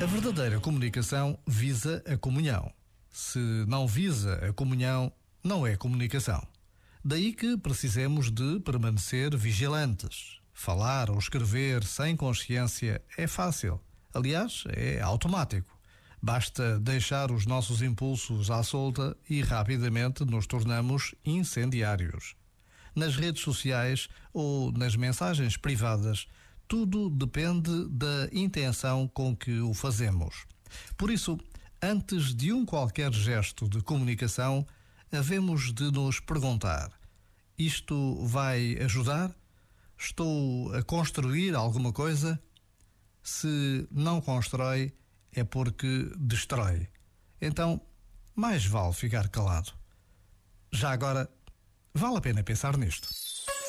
A verdadeira comunicação visa a comunhão. Se não visa a comunhão, não é comunicação. Daí que precisemos de permanecer vigilantes. Falar ou escrever sem consciência é fácil. Aliás, é automático. Basta deixar os nossos impulsos à solta e rapidamente nos tornamos incendiários. Nas redes sociais ou nas mensagens privadas, tudo depende da intenção com que o fazemos. Por isso, antes de um qualquer gesto de comunicação, havemos de nos perguntar: isto vai ajudar? Estou a construir alguma coisa? Se não constrói, é porque destrói. Então, mais vale ficar calado. Já agora, vale a pena pensar nisto.